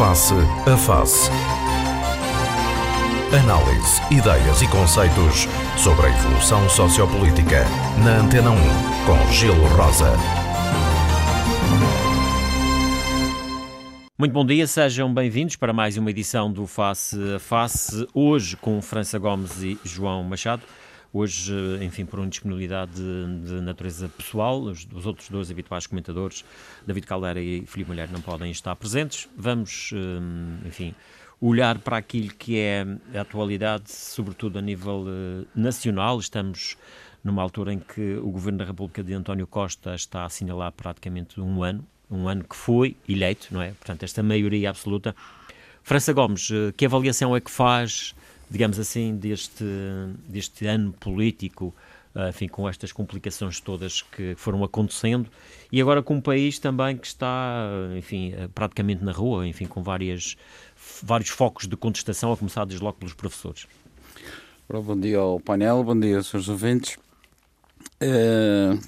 Face a Face. Análise, ideias e conceitos sobre a evolução sociopolítica. Na Antena 1, com Gelo Rosa. Muito bom dia, sejam bem-vindos para mais uma edição do Face a Face, hoje com França Gomes e João Machado. Hoje, enfim, por uma disponibilidade de, de natureza pessoal, os, os, outros dois habituais comentadores, David Caldeira e Filipe Mulher, não podem estar presentes. Vamos, hum, enfim, olhar para aquilo que é a atualidade, sobretudo a nível uh, nacional. Estamos numa altura em que o Governo da República de António Costa está a assinalar praticamente um ano, um ano que foi eleito, não é? Portanto, esta maioria absoluta. França Gomes, que avaliação é que faz digamos assim, deste, deste ano político, eh, enfim, com estas complicações todas que foram acontecendo, e agora com um país também que está, enfim, eh, praticamente na rua, enfim, com várias, vários focos de contestação, a começar desde logo pelos professores. Bom dia ao painel, bom dia, senhores ouvintes. Uh,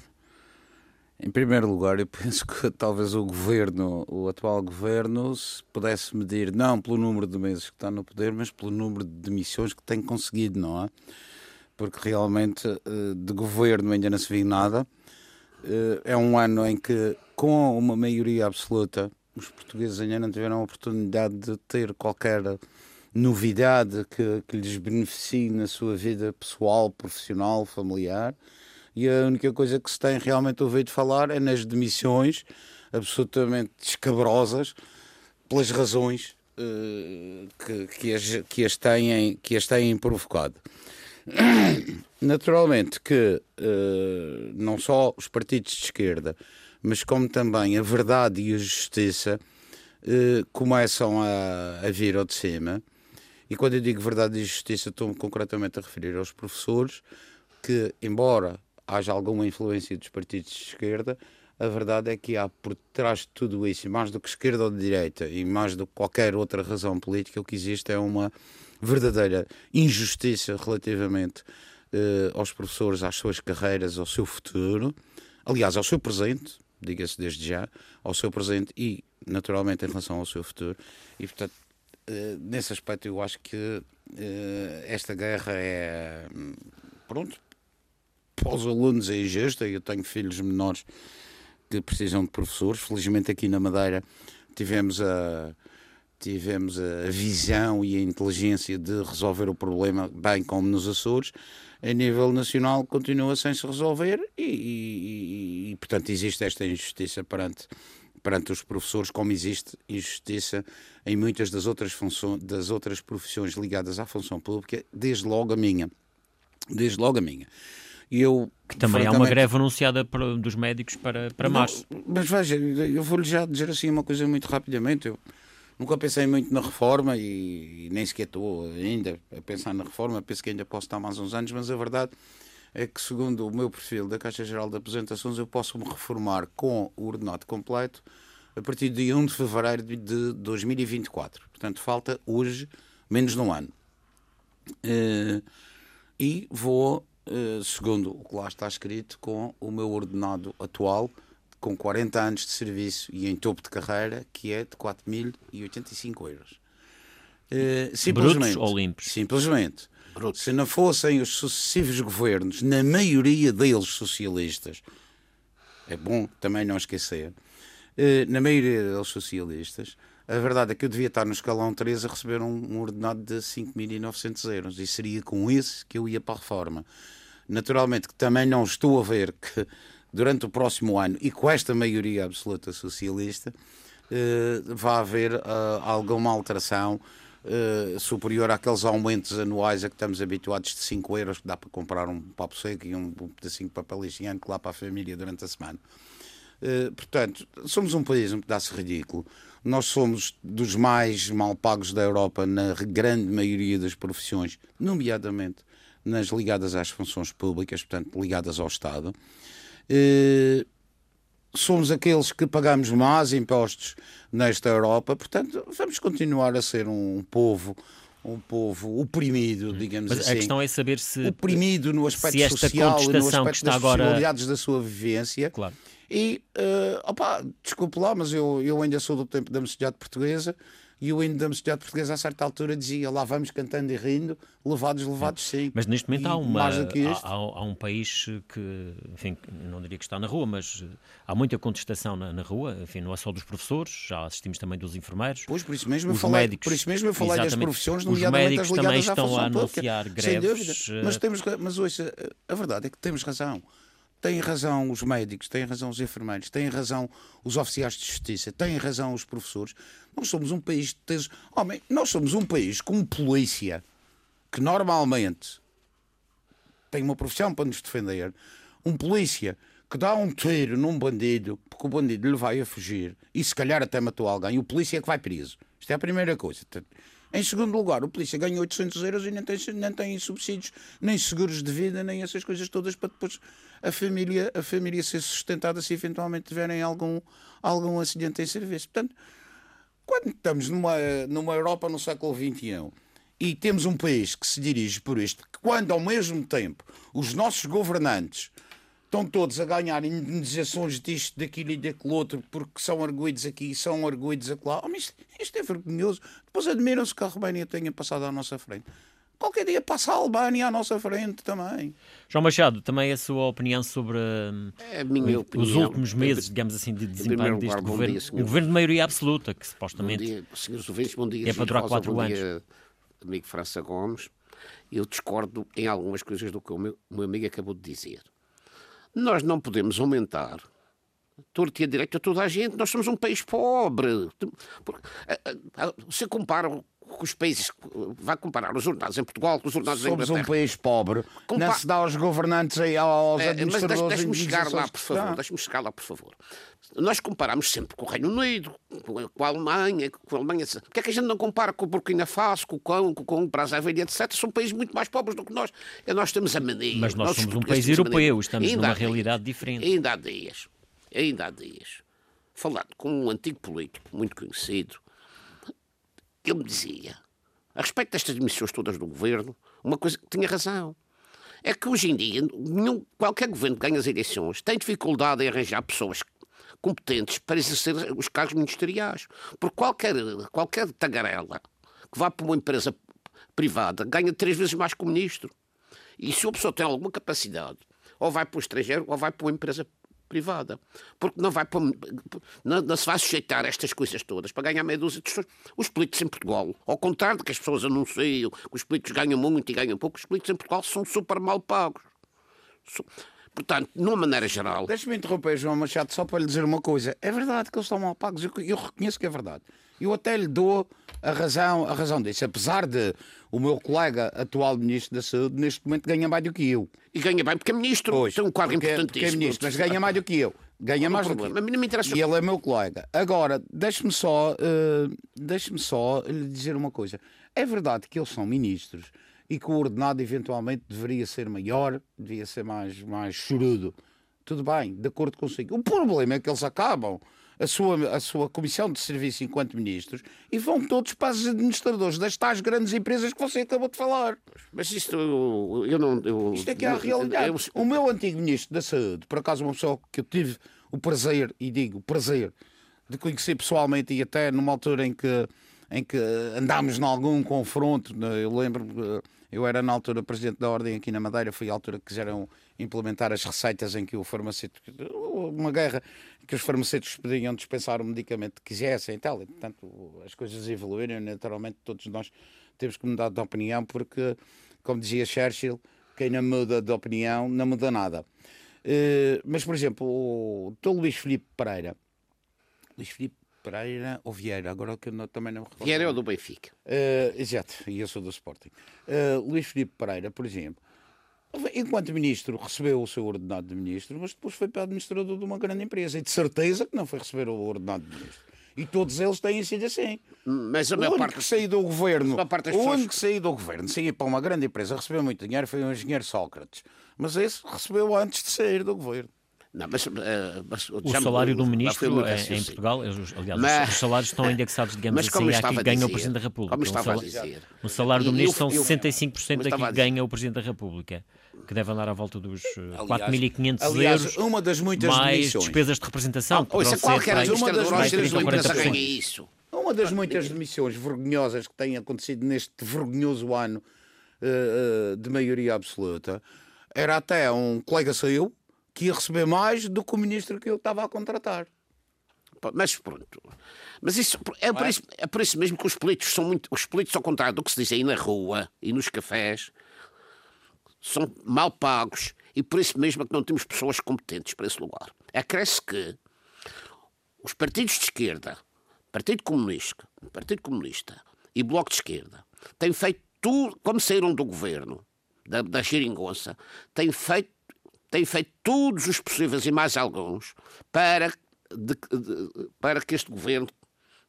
em primeiro lugar, eu penso que talvez o governo, o atual governo, se pudesse medir não pelo número de meses que está no poder, mas pelo número de demissões que tem conseguido, não é? Porque realmente eh, de governo ainda não se viu nada. Eh, é um ano em que, com uma maioria absoluta, os portugueses ainda não tiveram a oportunidade de ter qualquer novidade que, que lhes beneficie na sua vida pessoal, profissional, familiar e a única coisa que se tem realmente ouvido falar é nas demissões absolutamente escabrosas pelas razões uh, que, que, as, que, as têm, que as têm provocado. Naturalmente que uh, não só os partidos de esquerda, mas como também a verdade e a justiça uh, começam a, a vir ao de cima. E quando eu digo verdade e justiça, estou-me concretamente a referir aos professores, que, embora haja alguma influência dos partidos de esquerda, a verdade é que há por trás de tudo isso, mais do que esquerda ou de direita, e mais do que qualquer outra razão política, o que existe é uma verdadeira injustiça relativamente uh, aos professores, às suas carreiras, ao seu futuro, aliás, ao seu presente, diga-se desde já, ao seu presente e, naturalmente, em relação ao seu futuro. E, portanto, uh, nesse aspecto, eu acho que uh, esta guerra é. Pronto, para os alunos é injusta. Eu tenho filhos menores que precisam de professores. Felizmente aqui na Madeira tivemos a tivemos a visão e a inteligência de resolver o problema, bem como nos Açores. A nível nacional continua sem se resolver e, e, e portanto, existe esta injustiça perante, perante os professores, como existe injustiça em muitas das outras, funções, das outras profissões ligadas à função pública, desde logo a minha. Desde logo a minha. E eu, que também há uma greve anunciada dos médicos para, para março. mas veja, eu vou-lhe já dizer assim uma coisa muito rapidamente. Eu nunca pensei muito na reforma e, e nem sequer estou ainda a pensar na reforma. Penso que ainda posso estar mais uns anos, mas a verdade é que, segundo o meu perfil da Caixa Geral de Apresentações, eu posso me reformar com o ordenado completo a partir de 1 de fevereiro de 2024. Portanto, falta hoje menos de um ano. Uh, e vou eh, segundo o que lá está escrito, com o meu ordenado atual, com 40 anos de serviço e em topo de carreira, que é de 4.085 euros. Uh, simplesmente, Brutos ou limpos? Simplesmente. Brutos. Se não fossem os sucessivos governos, na maioria deles socialistas, é bom também não esquecer, uh, na maioria deles socialistas, a verdade é que eu devia estar no escalão 3 a receber um, um ordenado de 5.900 euros e seria com esse que eu ia para a reforma. Naturalmente que também não estou a ver que durante o próximo ano e com esta maioria absoluta socialista eh, vai haver uh, alguma alteração uh, superior àqueles aumentos anuais a que estamos habituados de 5 euros que dá para comprar um papo seco e um, pedacinho de papel higiênico lá para a família durante a semana. Uh, portanto, somos um país um pedaço ridículo. Nós somos dos mais mal pagos da Europa na grande maioria das profissões, nomeadamente nas ligadas às funções públicas, portanto, ligadas ao Estado. Uh, somos aqueles que pagamos mais impostos nesta Europa, portanto, vamos continuar a ser um povo um povo oprimido, hum. digamos Mas assim. A questão é saber se oprimido no aspecto social e no aspecto das agora... possibilidades da sua vivência. Claro. E, uh, opa, desculpe lá, mas eu, eu ainda sou do tempo da mocidade portuguesa e o hino da sociedade portuguesa a certa altura dizia lá vamos cantando e rindo, levados, levados sim. Mas neste momento há, uma, há, há, um país que, enfim, não diria que está na rua, mas eh, há muita contestação na, na, rua, enfim, não é só dos professores, já assistimos também dos enfermeiros. Pois, por isso mesmo eu falei, médicos, por isso mesmo eu falei das profissões, nomeadamente as ligadas também estão a anunciar greves. Sem dúvida, mas, temos, mas ouça, a verdade é que temos razão. Têm razão os médicos, têm razão os enfermeiros, têm razão os oficiais de justiça, têm razão os professores. Nós somos um país. De... Homem, nós somos um país com polícia que normalmente tem uma profissão para nos defender. Um polícia que dá um tiro num bandido porque o bandido lhe vai a fugir e se calhar até matou alguém. O polícia é que vai preso. Isto é a primeira coisa. Em segundo lugar, o polícia ganha 800 euros e nem tem, nem tem subsídios, nem seguros de vida, nem essas coisas todas para depois a família, a família ser sustentada se eventualmente tiverem algum, algum acidente em serviço. Portanto, quando estamos numa, numa Europa no século XXI e temos um país que se dirige por isto, quando ao mesmo tempo os nossos governantes estão todos a ganhar indenizações disto, daquilo e daquele outro, porque são arguídos aqui e são arguídos acolá. Oh, isto, isto é vergonhoso. Depois admiram-se que a Roménia tenha passado à nossa frente. Qualquer dia passa a Albânia à nossa frente também. João Machado, também a sua opinião sobre é a minha opinião, os últimos meses, digamos assim, de desempenho deste governo. Dia, um governo de maioria absoluta, que supostamente dia, senhores ouvintes, bom dia, é para durar quatro bom anos. Dia, amigo França Gomes. Eu discordo em algumas coisas do que o meu, o meu amigo acabou de dizer. Nós não podemos aumentar torto e a direita toda a gente, nós somos um país pobre. Você compara com os países. Vai comparar os jornados em Portugal com os jornados Somos em Inglaterra. um país pobre. Compa não se dá aos governantes e aos é, administradores. Mas deixe-me chegar lá, por favor. Deixe-me chegar lá, por favor. Nós comparamos sempre com o Reino Unido, com a Alemanha, com a Alemanha. Porquê é que a gente não compara com o Burkina Faso, com o Congo, com o Brazzaville, etc? São países muito mais pobres do que nós. E nós temos a mania. Mas nós somos um país europeu, estamos ainda numa realidade dias, diferente. Ainda há dias, ainda há dias, falando com um antigo político muito conhecido, ele me dizia a respeito destas demissões todas do governo, uma coisa que tinha razão. É que hoje em dia, nenhum, qualquer governo que ganha as eleições tem dificuldade em arranjar pessoas competentes para exercer os cargos ministeriais. Porque qualquer, qualquer tagarela que vá para uma empresa privada ganha três vezes mais que o ministro. E se a pessoa tem alguma capacidade, ou vai para o estrangeiro ou vai para uma empresa privada. Porque não, vai não, não, se vai sujeitar a estas coisas todas para ganhar meia dúzia de pessoas. Os políticos em Portugal, ao contrário do que as pessoas anunciam, que os políticos ganham muito e ganham pouco, os políticos em Portugal são super mal pagos. Portanto, numa maneira geral. Deixe-me interromper, João Machado, só para lhe dizer uma coisa. É verdade que eles estão mal pagos, eu, eu reconheço que é verdade. Eu até lhe dou a razão, a razão disso, apesar de o meu colega atual Ministro da Saúde neste momento ganha mais do que eu. E ganha bem porque é Ministro, pois, tem um quadro porque, importantíssimo. Porque é Ministro, mas ganha mais do que eu. Ganha mais do que eu. A mim não me interessa. E ele é meu colega. Agora, deixe-me só, uh, deixe só lhe dizer uma coisa. É verdade que eles são ministros e que o ordenado eventualmente deveria ser maior, devia ser mais, mais chorudo. Tudo bem, de acordo consigo. O problema é que eles acabam a sua, a sua comissão de serviço enquanto ministros e vão todos para os administradores das tais grandes empresas que você acabou de falar. Mas isto eu, eu não. Eu, isto é que é a realidade. Eu, o meu antigo ministro da Saúde, por acaso, uma pessoa que eu tive o prazer, e digo prazer, de conhecer pessoalmente e até numa altura em que, em que andámos em algum confronto, né, eu lembro eu era na altura presidente da Ordem aqui na Madeira, foi a altura que quiseram implementar as receitas em que o farmacêutico. uma guerra que os farmacêuticos podiam dispensar o medicamento que quisessem e tal. E, portanto, as coisas evoluíram, naturalmente, todos nós temos que mudar de opinião, porque, como dizia Churchill, quem não muda de opinião não muda nada. Uh, mas, por exemplo, o Dr. Luís Filipe Pereira. Luís Filipe Pereira ou Vieira, agora que eu também não me recordo. Vieira é o do Benfica. Uh, exato, e eu sou do Sporting. Uh, Luís Filipe Pereira, por exemplo, enquanto ministro recebeu o seu ordenado de ministro, mas depois foi para administrador de uma grande empresa e de certeza que não foi receber o ordenado de ministro. E todos eles têm sido assim. Mas a maior parte que saiu do governo, o pessoas... único que saiu do governo, saía para uma grande empresa, recebeu muito dinheiro, foi o engenheiro Sócrates. Mas esse recebeu antes de sair do governo. Não, mas, uh, mas, o salário do ministro é, em Portugal, aliás, mas, os salários estão indexados, digamos assim, a que ganha o Presidente da República. Como estava um salário, a dizer. O salário do ministro eu, são 65% daquilo que ganha o Presidente da República, que deve andar à volta dos 4.500 eh, euros, uma das muitas mais demissões. despesas de representação. Ah, ouça, qualquer administrador ou 40%. ganha isso. uma das muitas demissões vergonhosas que têm acontecido neste vergonhoso ano uh, uh, de maioria absoluta era até um colega seu que ia receber mais do que o ministro que eu estava a contratar. Mas pronto. Mas isso é por, é? isso, é por isso mesmo que os políticos são muito. Os políticos, ao contrário do que se diz aí na rua e nos cafés, são mal pagos e por isso mesmo é que não temos pessoas competentes para esse lugar. Acresce que os partidos de esquerda, Partido Comunista, Partido Comunista e Bloco de Esquerda, têm feito tudo, como saíram do governo, da, da geringonça, têm feito, têm feito todos os possíveis e mais alguns para, de, de, para que este governo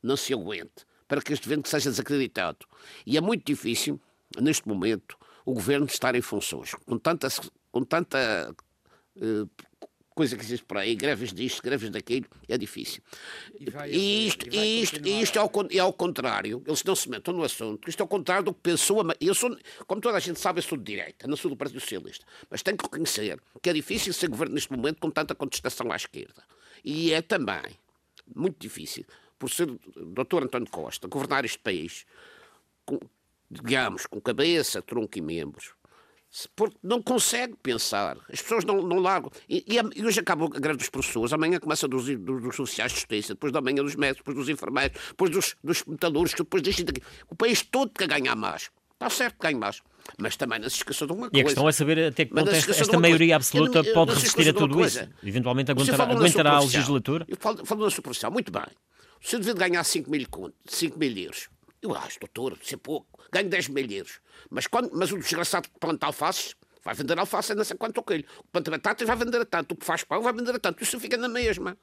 não se aguente, para que este governo seja desacreditado. E é muito difícil, neste momento, o governo estar em funções, com tanta, com tanta uh, coisa que existe por aí, greves disto, greves daquilo, é difícil. E, vai, e isto, e isto, isto é, ao, é ao contrário, eles não se metam no assunto, isto é ao contrário do que pensou. A, eu sou, como toda a gente sabe, eu sou de direita, não sou do Partido Socialista, mas tenho que reconhecer que é difícil ser governo neste momento com tanta contestação à esquerda. E é também muito difícil, por ser Dr. António Costa, governar este país com, digamos, com cabeça, tronco e membros, porque não consegue pensar. As pessoas não, não largam. E, e, hoje acaba a greve dos professores, amanhã começa dos, dos, dos oficiais de justiça, depois da manhã dos médicos, depois dos enfermeiros, depois dos, dos metalúrgicos, depois disto daqui. O país todo quer ganhar mais. Está certo que ganha mais. Mas também não se esqueça de uma coisa. E a questão é saber até que ponto esta, esta maioria absoluta eu, eu, pode resistir a tudo isso. Eventualmente aguentará, aguentará a legislatura. Eu falo, falo da superficial. Muito bem. Se eu devia ganhar 5 mil, 5 mil euros, eu acho, doutor, isso é pouco. Ganho 10 mil euros. Mas, quando, mas o desgraçado que planta alfaces vai vender alface não sei quanto aquele. O planta batatas vai vender a tanto. O que faz pão vai vender a tanto. Isso fica na mesma.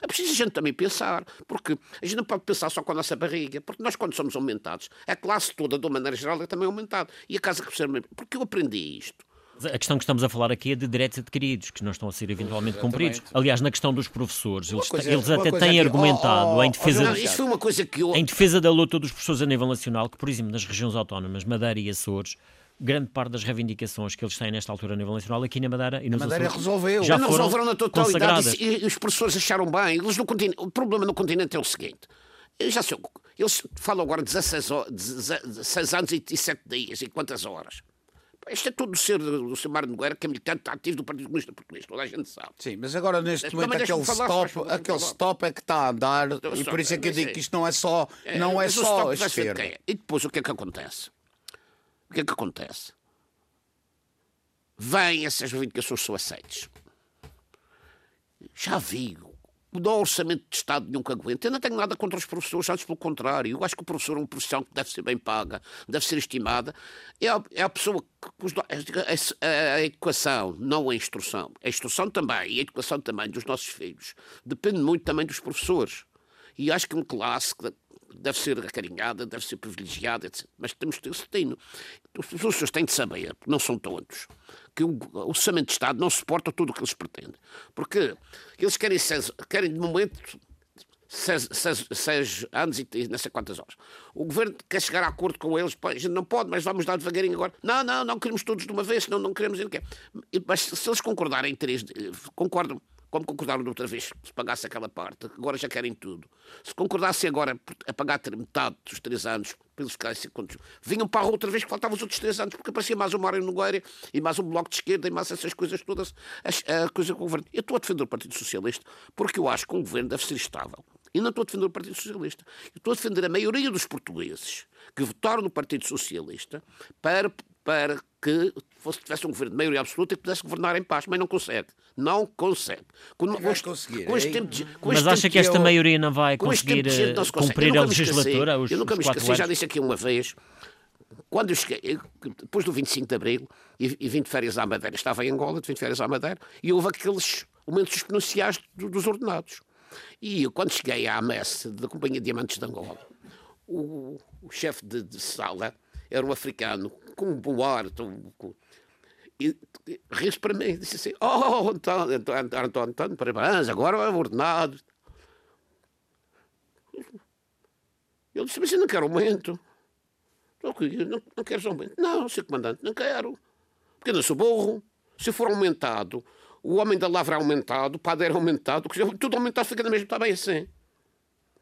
É preciso a gente também pensar, porque a gente não pode pensar só com a nossa barriga, porque nós, quando somos aumentados, a classe toda, de uma maneira geral, é também aumentada. E a casa que recebe. Porque eu aprendi isto. A questão que estamos a falar aqui é de direitos adquiridos, que não estão a ser eventualmente cumpridos. Aliás, na questão dos professores, eles, coisa, eles até têm argumentado oh, oh, em, defesa, não, isso foi uma coisa que eu... em defesa da luta dos professores a nível nacional, que, por exemplo, nas regiões autónomas, Madeira e Açores, grande parte das reivindicações que eles têm nesta altura a nível nacional aqui na Madeira e nos Madeira Açores, resolveu. já não resolveram na totalidade e, e os professores acharam bem. Eles no continente, o problema no continente é o seguinte. Eu já sei, eles falam agora de 16, 16 anos e 7 dias e quantas horas. Isto é tudo do ser do Mário Nogueira, que é militante ativo do Partido Comunista Português, toda a gente sabe. Sim, mas agora neste momento aquele stop, falar, aquele stop é que está a andar, e por isso é que eu digo que isto não é só, é, não é só a esquerda. É. E depois o que é que acontece? O que é que acontece? Vêm essas reivindicações são aceites. Já vi no orçamento de Estado nunca aguenta. Eu não tenho nada contra os professores, antes pelo contrário. Eu acho que o professor é uma profissão que deve ser bem paga, deve ser estimada. É a, é a pessoa que. A, a, a, educação, não a instrução. A instrução também e a educação também dos nossos filhos depende muito também dos professores. E acho que uma classe deve ser acarinhada, deve ser privilegiada, etc. Mas temos que ter destino. Os professores têm de saber, não são todos, que o orçamento de Estado não suporta tudo o que eles pretendem. Porque eles querem, querem de momento, seis, seis, seis anos e não sei quantas horas. O governo quer chegar a acordo com eles, a gente não pode, mas vamos dar devagarinho agora. Não, não, não queremos todos de uma vez, senão não queremos. Mas se eles concordarem em três, concordam como concordaram da outra vez, se pagasse aquela parte, agora já querem tudo. Se concordassem agora a pagar metade dos três anos, pelos casos vinham para a outra vez que faltavam os outros três anos, porque aparecia mais o Mário Nogueira e mais um bloco de esquerda e mais essas coisas todas, a, a coisa com o governo. Eu estou a defender o Partido Socialista porque eu acho que um governo deve ser estável. E não estou a defender o Partido Socialista. Eu estou a defender a maioria dos portugueses que votaram no Partido Socialista para, para que fosse, tivesse um governo de maioria absoluta e pudesse governar em paz, mas não consegue. Não consegue. Com, vai este, conseguir. Com este tempo de, com mas acha que esta eu, maioria não vai conseguir não se cumprir a legislatura? Os, eu nunca me esqueci, já disse aqui uma vez, quando eu cheguei, depois do 25 de Abril, e, e vim de férias à Madeira, estava em Angola, vim de férias à Madeira, e houve aqueles aumentos exponenciais dos ordenados. E eu, quando cheguei à messe da Companhia Diamantes de Angola, o, o chefe de, de sala era um africano com um ar. Com, e riu para mim, disse assim: Oh, António, António, António, António parabéns, agora é ordenado. Ele disse: Mas eu não quero aumento. Não, não queres aumento? Não, Sr. Comandante, não quero. Porque eu não sou burro. Se for aumentado, o homem da lavra é aumentado, o padre é aumentado, tudo aumentado fica na mesma, está bem assim.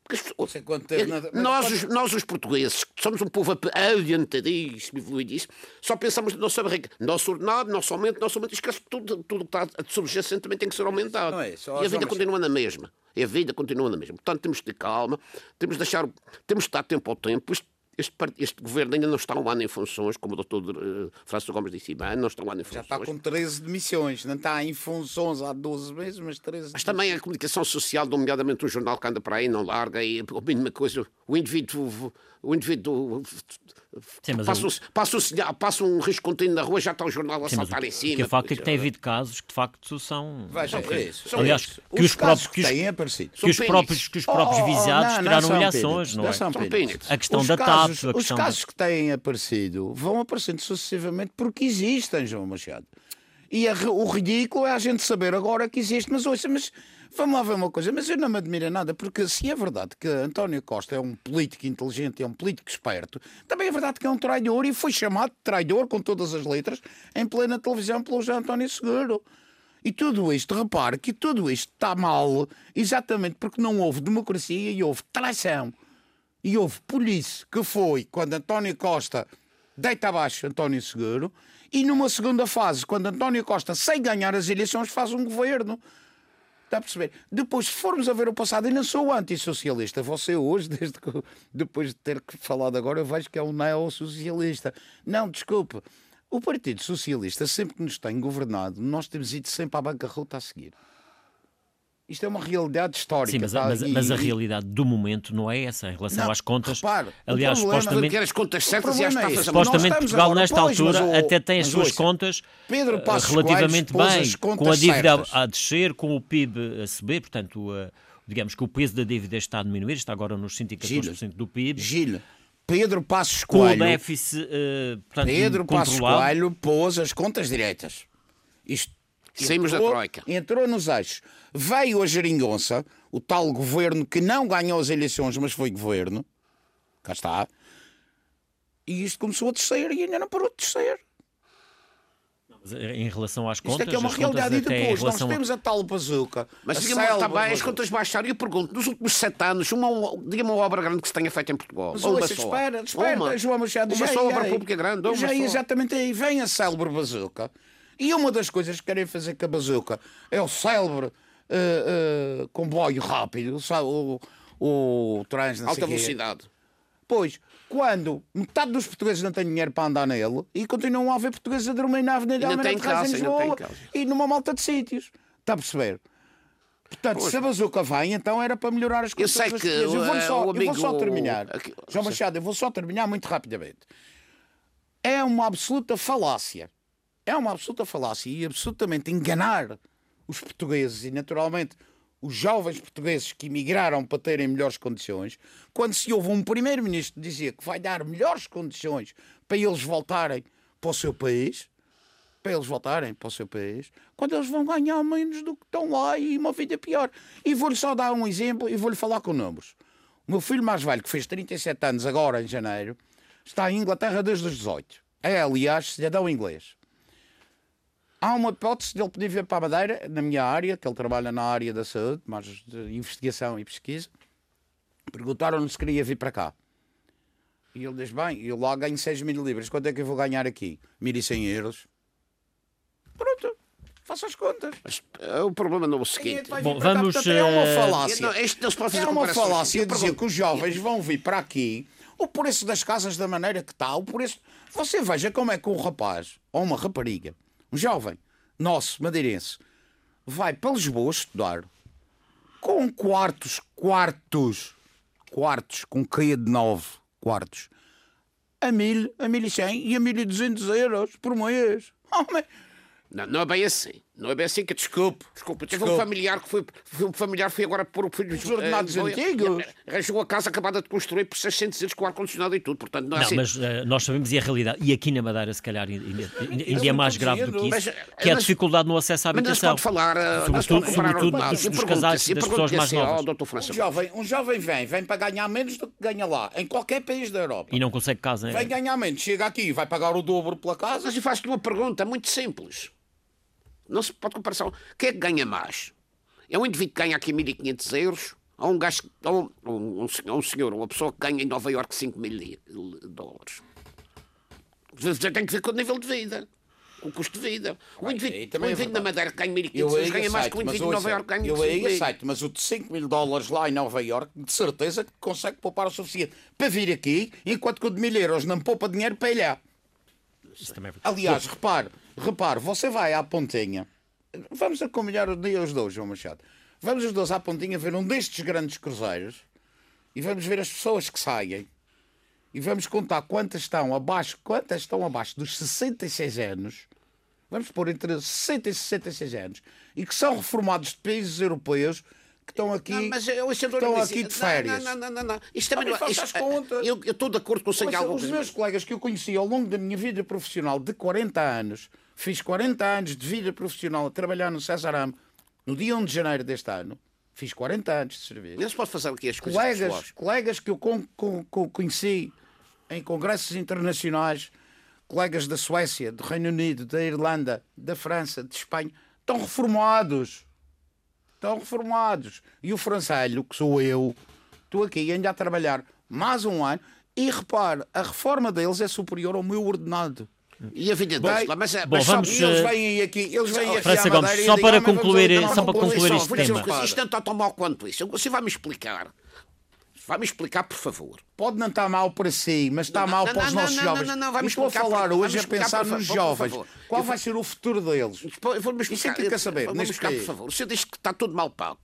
Porque, quanto tempo, é, nós, os, nós, os portugueses, que somos um povo adiantadíssimo, evoluidíssimo, só pensamos na nossa barriga. Nosso ordenado, nosso aumento, nosso aumento, esquece que tudo, tudo que está subjacente também tem que ser aumentado. Não é, e a vida continua na mesma. E a vida continua na mesma. Portanto, temos de ter calma, temos de deixar, temos de estar tempo ao tempo. Isto este, este, governo ainda não está um ano em funções, como o doutor uh, Francisco Gomes disse bem, não está um ano em funções. Já está com 13 demissões, não está em funções há 12 meses, mas 13 Mas também a comunicação social, nomeadamente um jornal que anda para aí, não larga, e a mínima coisa, o indivíduo, o indivíduo Sim, passa, o... passa, o passa um risco contínuo na rua, já está o jornal a Sim, saltar em cima. Que é facto é que tem havido casos que de facto são. Veja, é isso. Aliás, que os, os próprios que, têm aparecido. Que os próprios, que os próprios oh, oh, visados não, tiraram não ilhações, não, é? São a questão os da casos, TAP. Os casos que têm aparecido vão aparecendo sucessivamente porque existem, João Machado. E a, o ridículo é a gente saber agora que existe, mas ouça, mas Vamos lá ver uma coisa, mas eu não me admira nada, porque se é verdade que António Costa é um político inteligente, é um político esperto, também é verdade que é um traidor e foi chamado de traidor com todas as letras em plena televisão pelo José António Seguro. E tudo isto, repare que tudo isto está mal exatamente porque não houve democracia e houve traição. E houve polícia, que foi quando António Costa deita abaixo António Seguro, e numa segunda fase, quando António Costa, sem ganhar as eleições, faz um governo. Está a perceber? Depois, se formos a ver o passado, ainda sou antissocialista. Você hoje, desde que, depois de ter falado agora, eu vejo que é um neossocialista. Não, desculpe. O Partido Socialista, sempre que nos tem governado, nós temos ido sempre à bancarrota a seguir. Isto é uma realidade histórica. Sim, mas, tá? mas, mas, a realidade do momento não é essa em relação não, às contas. Repare, Aliás, supostamente, quer as contas certas e as é supostamente Portugal, agora, nesta pois, altura, o, até tem as suas ouça, contas Pedro uh, relativamente bem, com a dívida certas. a descer, com o PIB a subir, portanto, uh, digamos que o peso da dívida está a diminuir, está agora nos 114% do PIB. Gil, Pedro Passos Coelho. Com o déficit, uh, portanto, Pedro Passos Coelho pôs as contas direitas. Isto Saímos da Troika. Entrou nos eixos. Veio a geringonça, o tal governo que não ganhou as eleições, mas foi governo. Cá está. E isto começou a descer e ainda não parou de descer. Em relação às contas. Isto é que é uma realidade. E depois nós temos a tal bazuca. Mas diga-me também, as contas baixaram. E eu pergunto, nos últimos sete anos, uma, diga-me uma obra grande que se tenha feito em Portugal. Mas uma só. espera, espera, uma, João Machado. Uma já só obra pública grande. já só. exatamente aí vem a célebre bazuca. E uma das coisas que querem fazer com a bazuca é o célebre uh, uh, comboio rápido, o, o, o trans, Alta velocidade. Pois, quando metade dos portugueses não têm dinheiro para andar nele e continuam a haver portugueses a dormir na Avenida Almeida de Reis em Lisboa e numa malta de sítios. Está a perceber? Portanto, Poxa. se a bazuca vem, então era para melhorar as coisas. Eu sei que eu vou, só, amigo... eu vou só terminar. João Machado, eu vou só terminar muito rapidamente. É uma absoluta falácia é uma absoluta falácia e absolutamente enganar os portugueses e, naturalmente, os jovens portugueses que emigraram para terem melhores condições, quando se houve um primeiro-ministro que dizia que vai dar melhores condições para eles voltarem para o seu país, para eles voltarem para o seu país, quando eles vão ganhar menos do que estão lá e uma vida pior. E vou-lhe só dar um exemplo e vou-lhe falar com números. O meu filho mais velho, que fez 37 anos agora em janeiro, está em Inglaterra desde os 18. É, aliás, cidadão inglês. Há uma hipótese de ele poder vir para a Madeira, na minha área, que ele trabalha na área da saúde, mais de investigação e pesquisa. Perguntaram-lhe se queria vir para cá. E ele diz: Bem, eu lá ganho 6 mil libras, quanto é que eu vou ganhar aqui? 1.100 euros. Pronto, faça as contas. Mas, uh, o problema não é o seguinte: Bom, vamos. Cá, é uma eh, falácia. Não, é uma falácia dizer que os jovens vão vir para aqui. O preço das casas da maneira que está, o preço. Você veja como é que um rapaz ou uma rapariga um jovem nosso, madeirense, vai para Lisboa estudar com quartos, quartos, quartos, com caia de nove quartos, a mil, a mil e cem e a mil e duzentos euros por mês. Oh, não, não é bem assim. Não é bem assim que desculpe. Desculpe, teve um familiar que foi, um familiar foi agora pôr o filho dos ordenados uh, antigos. Arranjou a casa acabada de construir por 600 euros com ar-condicionado e tudo. Portanto, não, é não assim. mas uh, nós sabemos e a realidade. E aqui na Madeira, se calhar, ainda é mais grave do que isso, mas, que é a dificuldade no acesso à habitação. Mas não se pode falar, uh, sobretudo, sobretudo dos, dos casais, das pessoas mais assim, novas. Um jovem, um jovem vem, vem para ganhar menos do que ganha lá, em qualquer país da Europa. E não consegue casa. Vem ganhar menos, chega aqui e vai pagar o dobro pela casa. Mas eu faço-te uma pergunta muito simples. Não se pode comparação. Quem é que ganha mais? É um indivíduo que ganha aqui 1.500 euros Há um gajo, há um, um, um, senhor, um uma pessoa que ganha em Nova Iorque 5 mil dólares. Já tem que ver com o nível de vida o custo de vida. O indivíduo, o indivíduo na Madeira que ganha 1.500 ganha mais que o indivíduo em Nova Iorque ganha Eu aí aceito, mas o de 5 mil dólares lá em Nova Iorque, de certeza que consegue poupar o suficiente para vir aqui, enquanto que o de mil euros não poupa dinheiro para ir lá. É Aliás, repare, repare, você vai à pontinha, vamos a combinar o dia os dois, João Machado. Vamos os dois à pontinha ver um destes grandes cruzeiros e vamos ver as pessoas que saem e vamos contar quantas estão abaixo, quantas estão abaixo dos 66 anos vamos pôr entre 60 e 66 anos, e que são reformados de países europeus que estão aqui, não, mas eu, estão aqui de férias. Não, não, não, não. Isto também não, isto, eu, eu estou de acordo com o Senhor. Os meus colegas que eu conheci ao longo da minha vida profissional de 40 anos, fiz 40 anos de vida profissional a trabalhar no César Amo, no dia 1 de janeiro deste ano, fiz 40 anos de serviço. Eles podem fazer aqui as coisas colegas, colegas que eu com, com, com, conheci em congressos internacionais, colegas da Suécia, do Reino Unido, da Irlanda, da França, de Espanha, estão reformados. Estão reformados. E o francelho, que sou eu, estou aqui ainda a trabalhar mais um ano e repare, a reforma deles é superior ao meu ordenado. E a vida deles, Bem, mas, Bom, mas vamos, eles eh, vêm aqui, eles vêm aqui França Gomes, só para concluir, só para concluir este tema. Isto não está tão mal quanto isso. Você vai me explicar Vai-me explicar, por favor. Pode não estar mal para si, mas está não, mal não, para os não, nossos jovens. Não, não, não, Estou a falar por, hoje a pensar nos jovens. Qual vai ser o futuro deles? Vou-me explicar. Isso é que quer saber. Vou-me explicar, por favor. O senhor diz que está tudo mal pago.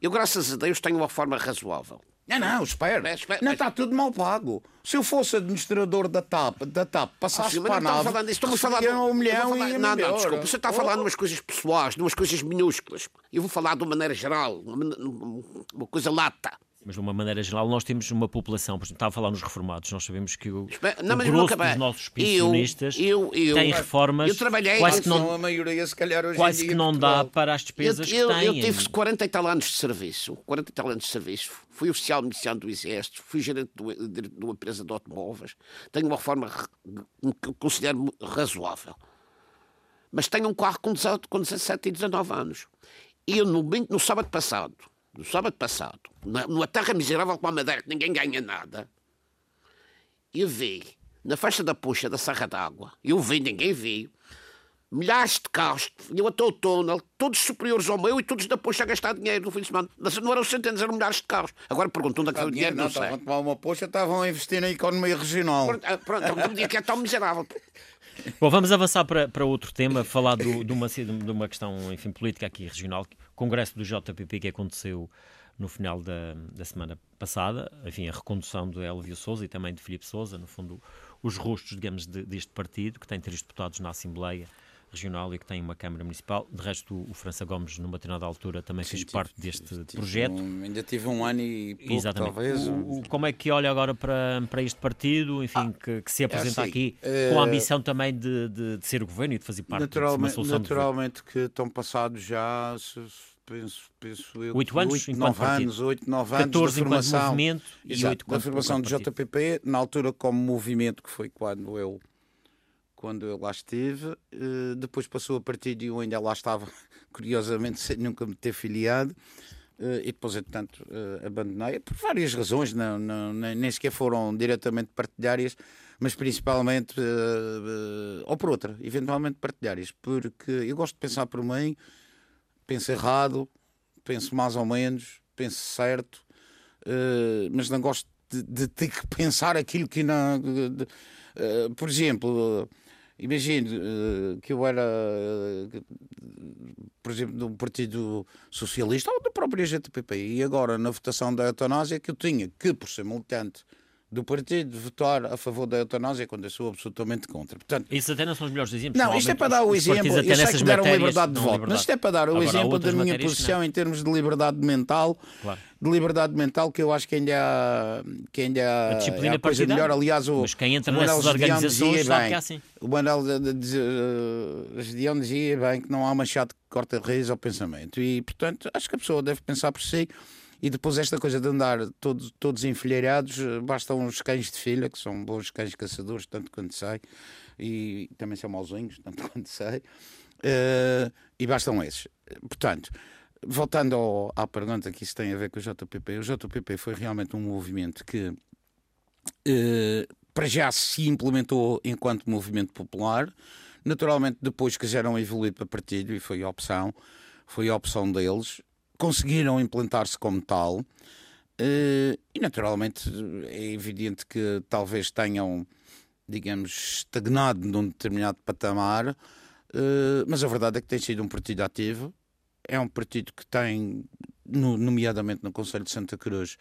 Eu, graças a Deus, tenho uma forma razoável. Não, não, espera. É, espera não está tudo mal pago. Se eu fosse administrador da TAP, da TAP passasse ah, para a nave, falando disso, estamos falando um milhão falar, e Não, não, desculpa. Você está a falar de umas coisas pessoais, de umas coisas minúsculas. Eu vou falar de uma maneira geral, uma, uma coisa lata. Mas de uma maneira geral, nós temos uma população, por exemplo, estava a falar nos reformados, nós sabemos que o, não, o grosso dos nossos pensionistas eu, eu, eu, tem reformas eu trabalhei, quase que não, a maioria, se calhar, hoje quase que não dá para as despesas eu, que têm. Eu tive 40 e tal anos de serviço, 40 e tal anos de serviço, fui oficial miliciano do Exército, fui gerente de uma empresa de automóveis, tenho uma reforma que considero razoável. Mas tenho um carro com 17 e 19 anos. E eu, no, no sábado passado, no sábado passado, numa terra miserável como a Madeira, que ninguém ganha nada, eu vi, na faixa da puxa da Serra d'Água, eu vi, ninguém viu, milhares de carros, vinham até o túnel, todos superiores ao meu e todos da puxa a gastar dinheiro no fim de semana. Não eram centenas, eram milhares de carros. Agora pergunto onde é que foi o dinheiro, não, não sei. Estavam a tomar uma puxa, estavam a investir na economia regional. Pronto, ah, pronto não me diga que é tão miserável. Bom, vamos avançar para, para outro tema, falar do, de, uma, de uma questão enfim, política aqui regional, congresso do JPP que aconteceu no final da, da semana passada, enfim, a recondução de Elvio Souza e também de Filipe Souza, no fundo, os rostos, digamos, de, deste partido, que tem três deputados na Assembleia regional e que tem uma Câmara Municipal. De resto, o França Gomes, numa determinada altura, também Sim, fez tive, parte deste tive, projeto. Um, ainda tive um ano e pouco, Exatamente. talvez. O, o, como é que olha agora para, para este partido, enfim, ah, que, que, se apresenta é assim, aqui, com a ambição também de, de, de, ser o governo e de fazer parte de uma solução Naturalmente que estão passados já... Se, penso, penso eu. Oito anos, 8, 9 anos, 8, 9 anos 14 da formação, movimento e 8 da formação do JPP, na altura como movimento, que foi quando eu, quando eu lá estive, uh, depois passou a partido e eu ainda lá estava, curiosamente, sem nunca me ter filiado. Uh, e depois, entretanto, uh, abandonei por várias razões, não, não, nem sequer foram diretamente partidárias, mas principalmente, ou por outra, eventualmente partidárias, porque eu gosto de pensar por mim, penso errado, penso mais ou menos, penso certo, uh, mas não gosto de, de, ter que pensar aquilo que não. De, uh, por exemplo, uh, imagine que eu era, por exemplo, do Partido Socialista ou da própria GTPP, e agora na votação da eutanásia que eu tinha que, por ser militante do partido votar a favor da eutanásia quando eu sou absolutamente contra. Portanto, Isso até não são os melhores exemplos. Não, isto é para dar o exemplo. Eu sei que deram liberdade de voto, mas isto é para dar o Agora, exemplo da minha posição não. em termos de liberdade mental. Claro. De liberdade mental que eu acho que ainda há, que ainda há, a disciplina é a coisa melhor. Aliás, o, mas quem entra nessas organizações sabe bem, é assim. O Manuel Gideão dizia bem que não há machado que corta raiz ao pensamento. E, portanto, acho que a pessoa deve pensar por si. E depois esta coisa de andar todos, todos enfileirados, bastam os cães de filha, que são bons cães caçadores, tanto quanto sei, e também são mauzinhos, tanto quanto sei, uh, e bastam esses. Portanto, voltando ao, à pergunta que isso tem a ver com o JPP, o JPP foi realmente um movimento que eh, para já se implementou enquanto movimento popular. Naturalmente, depois quiseram evoluir para partido e foi a opção, foi a opção deles. Conseguiram implantar-se como tal. Eh, e naturalmente é evidente que talvez tenham, digamos, estagnado num determinado patamar, eh, mas a verdade é que tem sido um partido ativo. É um partido que tem, nomeadamente no Conselho de Santa Cruz,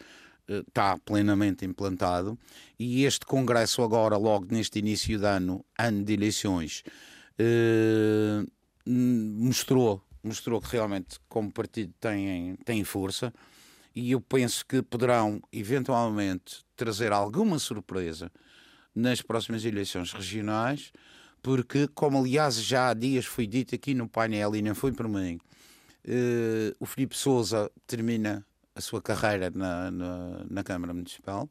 está plenamente implantado e este Congresso agora, logo neste início de ano, ano de eleições, eh, mostrou, mostrou que realmente como partido tem, tem força. E eu penso que poderão eventualmente trazer alguma surpresa nas próximas eleições regionais, porque, como aliás já há dias foi dito aqui no painel e não foi por mim, eh, o Filipe Souza termina a sua carreira na, na, na, Câmara Municipal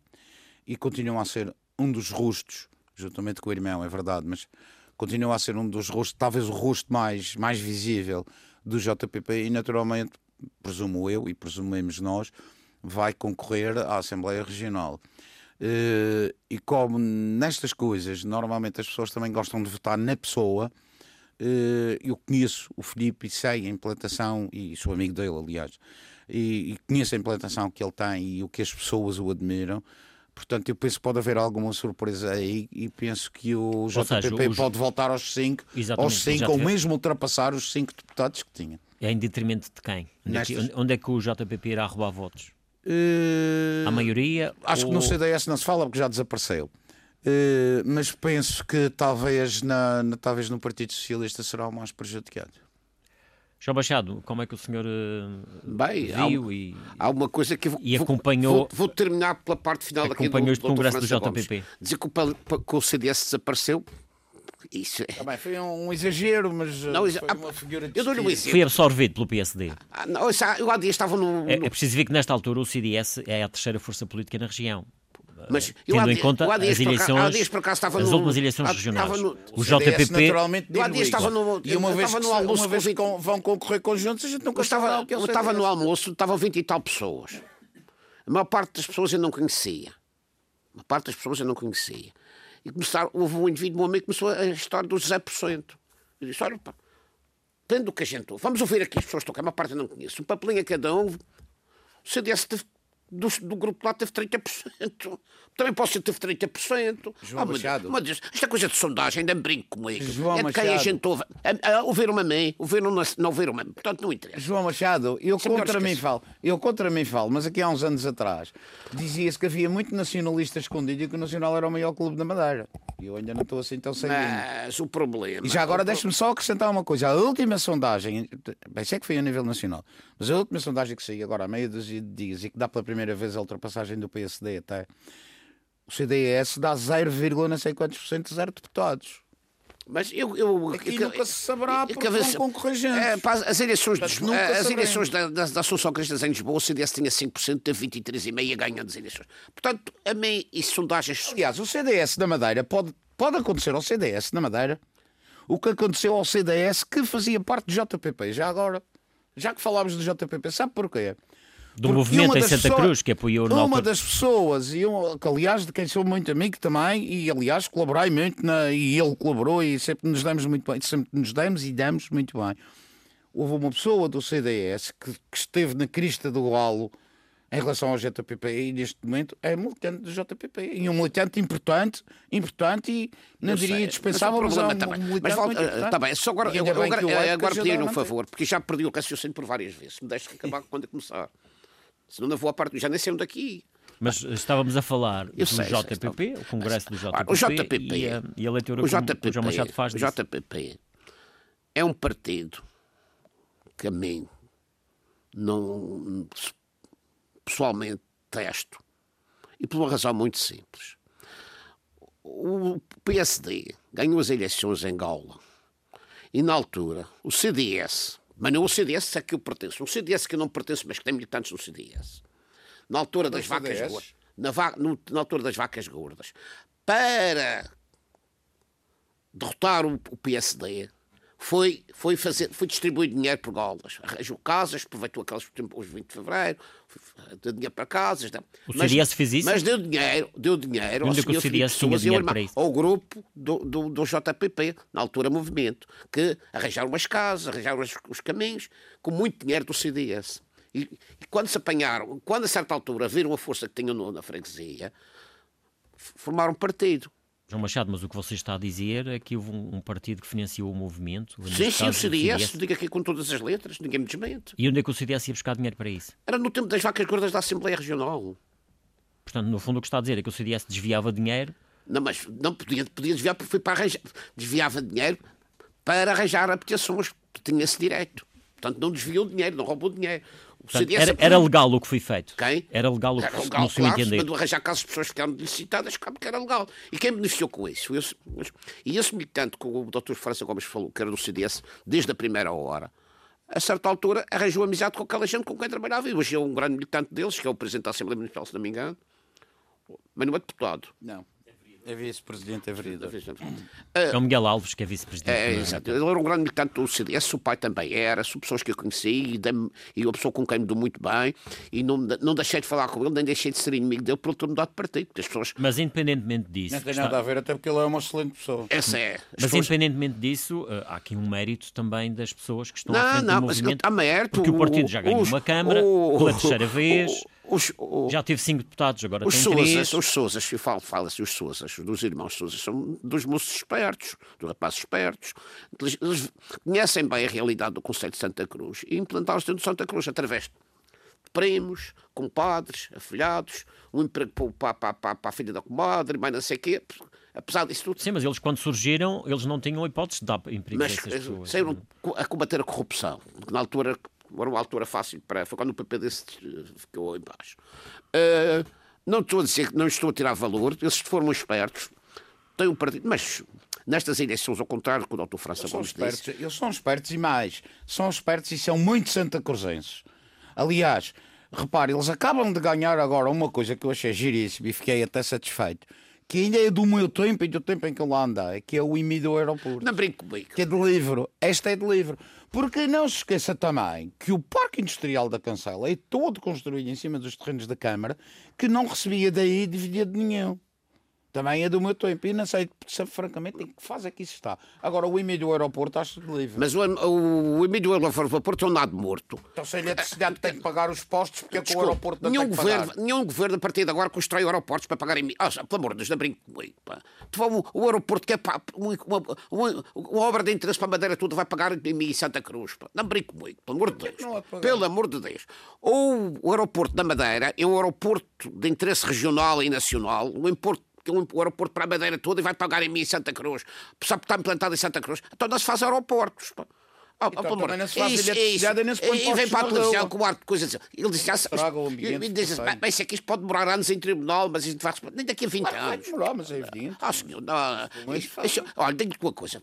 e continua a ser um dos rostos, juntamente com o irmão, é verdade, mas continua a ser um dos rostos, talvez o rosto mais, mais visível do JPP e naturalmente, presumo eu e presumemos nós, vai concorrer à Assembleia Regional. Uh, e como nestas coisas, normalmente as pessoas também gostam de votar na pessoa, uh, eu conheço o Filipe e sei a implantação, e sou amigo dele, aliás, e conheço a implantação que ele tem e o que as pessoas o admiram. Portanto, eu penso que pode haver alguma surpresa aí e penso que o JPP pode voltar aos 5, aos 5 ou mesmo ultrapassar os 5 deputados que tinha. É em detrimento de quem? Onde, Nestas... é, que, onde é que o JPP irá roubar votos? Uh... A maioria? Acho ou... que no CDS não se fala porque já desapareceu. Uh, mas penso que talvez, na, na, talvez no Partido Socialista será o mais prejudicado. João Baixado, como é que o senhor uh, Bem, viu há, e, há uma coisa que vou, e acompanhou, vou, vou, terminar pela parte final daqui do, este congresso do JPP. Gomes. Dizer que o, que o CDS desapareceu isso é... Também foi um, exagero, mas eh, não, foi uma figura de eu dou um Foi absorvido pelo PSD. Ah, não, eu há dias estava no, no... É, é preciso ver que nesta altura o CDS é a terceira força política na região. Mas eu tendo em conta as eleições, por acaso, as no, últimas eleições regionais. No, o JPP, naturalmente, eu há dias estava no, e uma vez, no almoço, uma vez que vão concorrer conjuntos, a gente nunca estava. Eu estava no almoço, estavam 20 e tal pessoas. A maior parte das pessoas eu não conhecia. A maior parte das pessoas eu não conhecia. E começaram, houve um indivíduo, um amigo, que começou a história dos 0%. Eu disse: olha, pá, tendo o que a gente ouve, vamos ouvir aqui as pessoas que a maior parte eu não conheço. Um papelinho a cada um. O CDS teve do, do grupo lá teve 30%. Também posso ter teve 30%. João oh, Machado. Mas, mas esta coisa de sondagem, ainda brinco comigo. João é de quem a gente ouve. A, a, ouviram-me a mim, ouviram não, não ouviram-me Portanto, não interessa. João Machado, eu contra mim falo, eu contra mim falo, mas aqui há uns anos atrás dizia-se que havia muito nacionalista escondido e que o Nacional era o maior clube da Madeira. E eu ainda não estou assim tão sem Mas o problema. E já agora deixe-me só acrescentar uma coisa. A última sondagem, bem, sei que foi a nível nacional, mas a última sondagem que saiu agora há meia dúzia de dias e que dá pela primeira vez a ultrapassagem do PSD até, o CDS dá 0, não sei quantos por cento de zero deputados. Mas eu, eu Aqui eu, nunca se saberá porque eu, vão concorrer é, As eleições, dos, as eleições da, da, da Associação Cristã em Lisboa, o CDS tinha 5%, teve 23,5% ganhando as eleições. Portanto, a mim, e sondagens. Aliás, o CDS da Madeira pode, pode acontecer ao CDS na Madeira o que aconteceu ao CDS que fazia parte do JPP. Já agora, já que falámos do JPP, sabe porquê? Do Porque movimento em Santa pessoas, Cruz que apoiou Uma altura... das pessoas, e eu, aliás, de quem sou muito amigo também, e aliás colaborei muito, na, e ele colaborou, e sempre nos demos muito bem, sempre nos demos e damos muito bem. Houve uma pessoa do CDS que, que esteve na crista do galo em relação ao JPP e neste momento é militante do JPP e um militante importante, importante e não eu diria sei, dispensável, mas, mas é um mas, Está bem, só agora, eu, agora, agora, agora pedir um favor, porque já perdi o raciocínio por várias vezes, me deixe acabar quando começar. Senão não vou à parte, já nem sei onde aqui. Mas estávamos a falar Eu do sei, JPP, sei, o Congresso do JPP, o JPP e, a, e a leitura o JPP, o João Machado faz disso. O JPP é um partido que a mim não pessoalmente testo. E por uma razão muito simples. O PSD ganhou as eleições em Angola. E na altura, o CDS mas não o CDS é que eu pertenço. Um CDS que eu não pertenço, mas que tem militantes no CDS. Na altura das vacas gordas. Na, va no, na, altura das vacas gordas. Para derrotar o, o PSD, foi, foi, fazer, foi distribuir dinheiro por golas. Arranjou casas, aproveitou aqueles os 20 de fevereiro, deu dinheiro para casas. O mas, CDS fez isso? Mas deu dinheiro, deu dinheiro ao senhor Filipe Sousa e ao, grupo do, do, do, JPP, na altura movimento, que arranjaram as casas, arranjaram os, os caminhos, com muito dinheiro do CDS. E, e, quando se apanharam, quando a certa altura viram a força que tinham na freguesia, formaram um partido. João Machado, mas o que você está a dizer é que houve um, partido que financiou o movimento. Sim, sim, o CDS, CDS, diga aqui com todas as letras, ninguém me desmente. E onde é que o CDS ia buscar dinheiro para isso? Era no tempo das vacas gordas da Assembleia Regional. Portanto, no fundo, o que está a dizer é que o CDS desviava dinheiro. Não, mas não podia, podia desviar porque foi para arranjar. Desviava dinheiro para arranjar habitações, tinha esse direito. Portanto, não desviou dinheiro, não roubou dinheiro. Portanto, era, era, legal o que foi feito. Quem? Era legal o que era legal, no seu claro, entender. arranjar casos de pessoas que ficaram necessitadas, claro que era legal. E quem beneficiou com isso? Esse, e esse militante que o Dr. França Gomes falou, que era do CDS, desde a primeira hora, a certa altura arranjou amizade com aquela gente com quem trabalhava. E hoje é um grande militante deles, que é o Presidente da Assembleia Municipal, se não me engano. Mas não é deputado. Não. É vice-presidente da Avenida. É o Miguel Alves, que é vice-presidente. É, é, exato. Ele era um grande militante do CDS, o pai também era, são pessoas que eu conheci e, e uma pessoa com quem me dou muito bem e não, não deixei de falar com ele, nem deixei de ser inimigo dele por ele ter mudado de partido. As pessoas... Mas independentemente disso... Não tem nada a ver, até porque ele é uma excelente pessoa. Essa é. As mas pessoas... independentemente disso, eh, há aqui um mérito também das pessoas que estão não, à frente não, do movimento. Não, mérito. Porque o partido já ganhou uma Câmara pela terceira vez... Os, o, já teve cinco deputados, agora os tem Sousas, três. Os Sousas, fala-se fala os Sousas, dos irmãos Sousas, são dos moços espertos, dos rapazes espertos. Eles, eles, conhecem bem a realidade do Conselho de Santa Cruz e implantaram-se dentro de Santa Cruz através de primos, compadres, afilhados, um emprego para, para, para, para a filha da comadre, mais não sei o quê. Apesar disso tudo. Sim, mas eles quando surgiram, eles não tinham hipótese de dar emprego mas, a essas pessoas. Saíram a combater a corrupção. Na altura era uma altura fácil para. Foi quando o PPD ficou em baixo. Uh, não estou a dizer não estou a tirar valor, eles foram espertos, têm um partido, mas nestas eleições, ao contrário do que o Dr. França eles Gomes espertos, disse. Eles são espertos e mais, são espertos e são muito santa cruzenses. Aliás, repare, eles acabam de ganhar agora uma coisa que eu achei giríssima e fiquei até satisfeito que ainda é do meu tempo e do tempo em que eu lá andei, que é o IMI do aeroporto. Não brinco comigo. Que é de livro. Esta é de livro. Porque não se esqueça também que o Parque Industrial da Cancela é todo construído em cima dos terrenos da Câmara, que não recebia daí dividendo nenhum. Também é do meu tempo e não sei, francamente, em que fase é que isso está. Agora, o IMI do aeroporto acho livre. Mas o, o, o IMI do aeroporto é um nado morto. Então, se a eletricidade tem que pagar os postos, porque é que o aeroporto não nenhum tem que governo, pagar? Nenhum governo, a partir de agora, constrói aeroportos para pagar IMI. Ah, pelo amor de Deus, não brinco comigo. Pá. O, o aeroporto que é pá, uma, uma, uma, obra de interesse para a Madeira toda vai pagar em Santa Cruz. Pá. Não brinco comigo, pelo amor de Deus. Pelo amor de Deus. Ou o aeroporto da Madeira é um aeroporto de interesse regional e nacional, um aeroporto o aeroporto para a Madeira toda e vai pagar em mim em Santa Cruz. Só porque está implantado em Santa Cruz. Então não se faz aeroportos. Pá. Oh, então, oh, também não se faz isso, isso. e E vem para a televisão com o ar de coisas. Ele diz, já, o ambiente, e diz assim, bem, sei que isto pode demorar anos em tribunal, mas isto vai nem daqui a 20 claro, anos. Vai demorar, mas é evidente. Ah, senhor, não, isso, isso, olha, tenho uma coisa.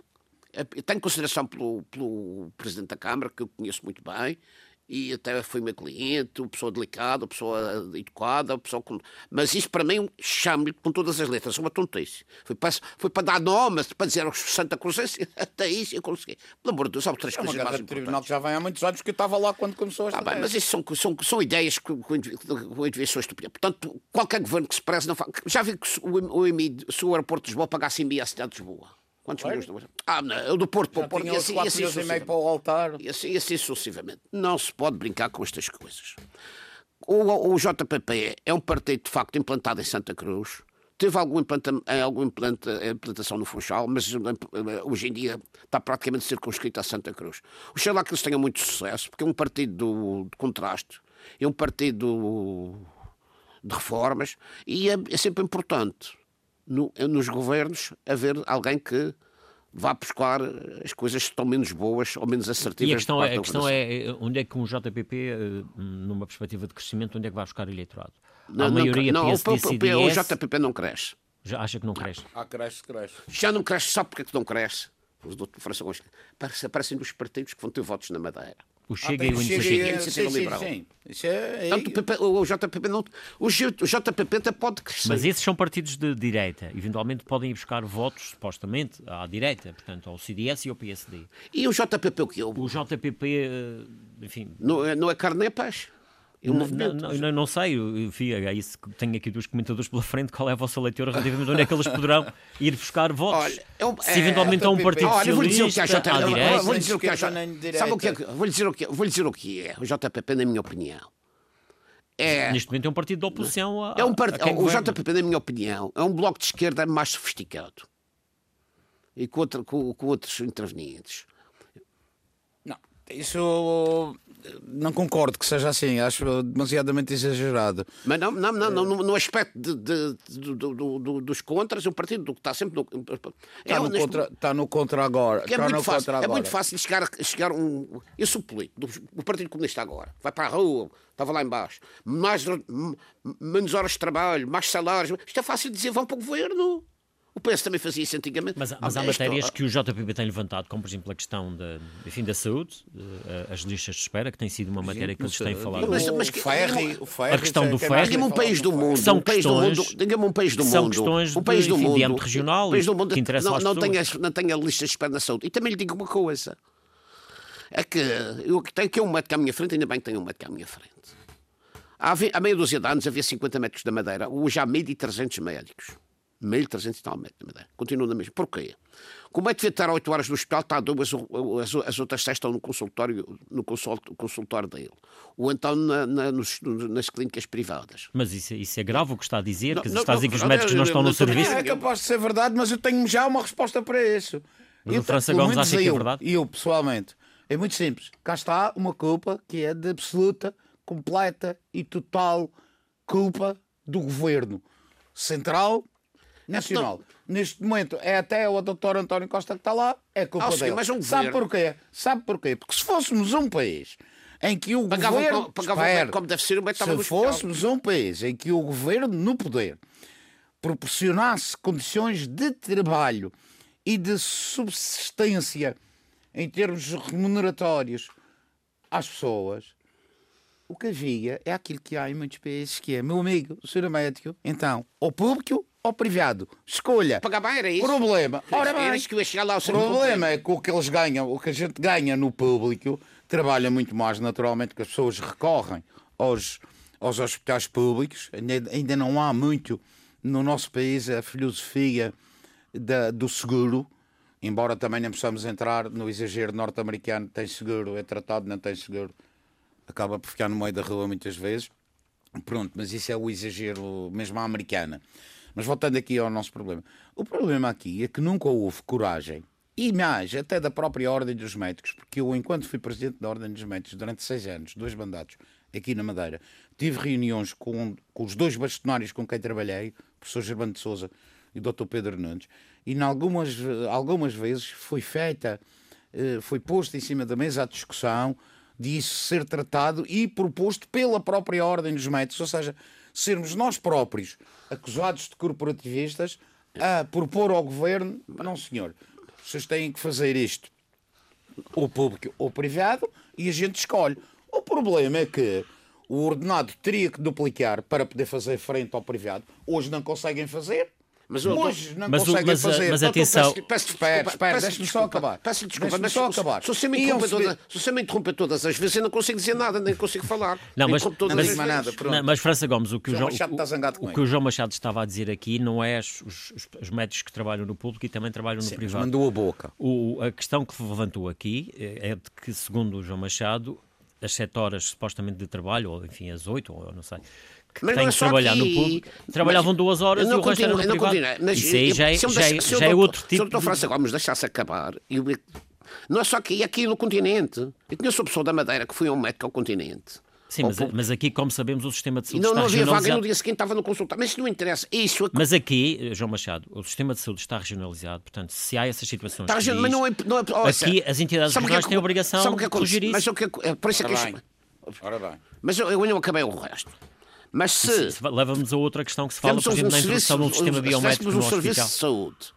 Eu tenho consideração pelo, pelo Presidente da Câmara, que eu conheço muito bem, e até foi meu cliente, uma pessoa delicada, uma pessoa educada, uma pessoa com... mas isso para mim chamo-lhe com todas as letras, uma tontice. Foi para, foi para dar nome, para dizer aos Santa Cruz, até isso eu consegui. Pelo amor de Deus, há três é coisas mais importantes. tribunal que já vem há muitos anos, que eu estava lá quando começou esta ah, bem, Mas isso são, são, são ideias que o indivíduo são estúpidas. Portanto, qualquer governo que se preze não faz... Já vi que o, o, o, se o aeroporto de Lisboa pagasse em a cidade de Lisboa. Quantos claro. milhões de Ah, não, do Porto para o Porto. E assim, e assim, e meio para o altar. E assim, e assim sucessivamente. Não se pode brincar com estas coisas. O, o JPP é um partido, de facto, implantado em Santa Cruz. Teve algum implanta, alguma implanta, implantação no Funchal, mas eh, hoje em dia está praticamente circunscrito a Santa Cruz. Oxalá que eles tenham muito sucesso, porque é um partido do, de contraste, é um partido de reformas e é, é sempre importante no, nos governos haver alguém que vá buscar as coisas que estão menos boas ou menos assertivas. E a questão, é, a questão é onde é que um JPP, eh, numa perspectiva de crescimento, onde é que vai buscar eleitorado? Não, a maioria não, PSD, o, CDS, o JPP não cresce. Já acha que não cresce? Ah, cresce, cresce. Já não cresce, só porque é que não cresce? Os doutor França dos partidos que vão ter votos na Madeira. O Chega Ah, e o. Chega a sim, Iniciativa sim, Liberal. é, o, PP o JPP não. O, JPP até pode crescer. Mas esses são partidos de direita. Eventualmente podem ir buscar votos, supostamente, à direita, portanto, ao CDS e ao PSD. E o JPP o que eu? O JPP, eh, enfim, Não, é- não é carne nem peixe. É um Não, movimento. não, não, não sei, eu- enfim, é isso que tenho aqui dos comentadores pela frente, qual é a vossa leitura relativamente a onde é que eles poderão ir buscar votos. Olha, é um- Se é- eventualmente há um partido Olha, eu vou dizer o que é à Eu- eu direita. Vou dizer o que é JPP. Sabe o que é? Vou dizer o que é- vou dizer o que é. O JPP, na minha opinião, é. Neste momento é um partido de oposição a, É um part... O governa. JPP, na minha opinião, é um bloco de esquerda mais sofisticado. E com, outra- com- com outros intervenientes. Não, isso não concordo que seja assim, acho demasiadamente exagerado. Mas não, não, não, não, no, no aspecto de, de- de- do- do- do- dos contras, o partido está sempre no. Está no, neste- contra, está no contra agora. é está muito no fácil, contra é agora. muito fácil chegar, chegar um. Eu sou político, do, do Partido Comunista agora. Vai para a rua, estava lá embaixo. Mais, menos horas de trabalho, mais salários. Isto é fácil dizer, vão para o governo. O PS também fazia isso antigamente. Mas, mas há Ah, isto- matérias que o JPP tem levantado, como por exemplo a questão da, enfim, da saúde, eh, as listas de espera, que tem sido uma matéria que eles têm falado. Mas- mas que- ferry, o ferry, A questão do que é mais Diga-me um país do mundo. São questões- mundo. Diga-me um país do são mundo. questões um país de- do enfim, de mundo. âmbito regional país do mundo que interessam não, às não, pessoas. tenha, não tenha listas de espera na saúde. E também lhe digo uma coisa. É que eu que tenho aqui um médico à minha frente, ainda bem que tenho um médico à minha frente. Há, há meia dúzia de anos havia 50 médicos da Madeira. Hoje há 1.300 médicos. 1.300 e tal Madeira. Continua na mesma. Porquê? Como é que devia estar 8 horas no hospital, está a duas, as, as outras 6 estão no consultório, no consult- consultório dele. Ou então na- na- nos- nas clínicas privadas. Mas isso, isso é grave o que está a dizer, Não, que não, está a dizer que os médicos não eu- estão eu no serviço. É capaz de ser verdade, mas eu tenho já uma resposta para isso. Mas Eu o França pelo Gomes acha que é eu, verdade? Eu, pessoalmente, é muito simples. Cá está uma culpa que é de absoluta, completa e total culpa do governo central, nacional. Neste momento é até o doutor António Costa que está lá, é culpa Ah, sim, dele. mas um Sabe governo- porquê? Sabe porquê? Porque se fôssemos um país em que o Pagavam governo... pagavam Espera. como deve ser, o Se fôssemos um país em que o governo no poder proporcionasse condições de trabalho e de subsistência em termos remuneratórios às pessoas, o que havia é aquilo que há em muitos países, que é, meu amigo, o senhor é médico, então, ou público ou privado. Escolha. Pagar bem era isso. Problema. Ora bem, que eu ia chegar lá ao o problema é que o que eles ganham, o que a gente ganha no público, trabalha muito mais naturalmente que as pessoas recorrem aos, aos hospitais públicos. Ainda, ainda não há muito no nosso país a filosofia da- do seguro, embora também não possamos entrar no exagero norte-americano, tem seguro, é tratado, não tem seguro, acaba por ficar no meio da rua muitas vezes. Pronto, mas isso é o exagero mesmo à americana. Mas voltando aqui ao nosso problema. O problema aqui é que nunca houve coragem, e mais, até da própria Ordem dos Médicos, porque eu, enquanto fui presidente da Ordem dos Médicos durante seis anos, dois mandatos, aqui na Madeira, tive reuniões com, com os dois bastonários com quem trabalhei, o professor Germano de Souza e o Dr. Pedro Nunes, e em algumas, algumas vezes foi feita, eh, foi posto em cima da mesa a discussão disso ser tratado e proposto pela própria Ordem dos Médicos, ou seja, sermos nós próprios acusados de corporativistas a propor ao governo, não senhor, vocês têm que fazer isto, ou público ou privado, e a gente escolhe. O problema é que o ordenado teria que duplicar para poder fazer frente ao privado. Hoje não conseguem fazer. Mas hoje não mas conseguem mas, fazer. mas Doutor, atenção- peço- Peço espera, peço deixa-me só desculpa, acabar. Peço desculpa, mas só acabar. Se você me subir- toda- se você me interromper todas as vezes, eu não consigo dizer nada, nem consigo falar. Não, mas- interrompe todas Não as vezes. nada. Não, mas França Gomes, o que o, João João, Machado zangado o, o que o João Machado estava a dizer aqui não é os, os- os médicos que trabalham no público e também trabalham no privado. Mandou a boca. O- a questão que levantou aqui é é de que, segundo o João Machado, as 7 horas supostamente de trabalho, ou enfim, as 8, ou eu não sei, Mas não é que só trabalhar aqui. no público, trabalhavam Mas duas horas e não o resto era no não privado. continuo, mas Isso aí já, é- se eu já, é- deixa- se eu já é outro Se o tipo doutor de... França Gomes deixasse acabar, eu- não é só aqui, é aqui no continente. Eu conheço uma pessoa da Madeira que foi um médico ao continente. Sim, mas, mas aqui, como sabemos, o sistema de saúde não, está não havia vaga e regionalizado. no dia seguinte estava no consultório. Mas isso não interessa. Isso é Mas aqui, eh, João Machado, o sistema de saúde está regionalizado, portanto, se há essas situações Está diz, mas não é, não é ouça, aqui as entidades o regionais é que- têm a obrigação sabe o que é de corrigir isso. Mas o que é é por isso é que Ora bem. Ora bem. Mas eu, eu não acabei o resto. Mas se Leva-nos a outra questão que se fala, por um, exemplo, na serviço, introdução de um sistema se biométrico no um serviço hospital. de saúde,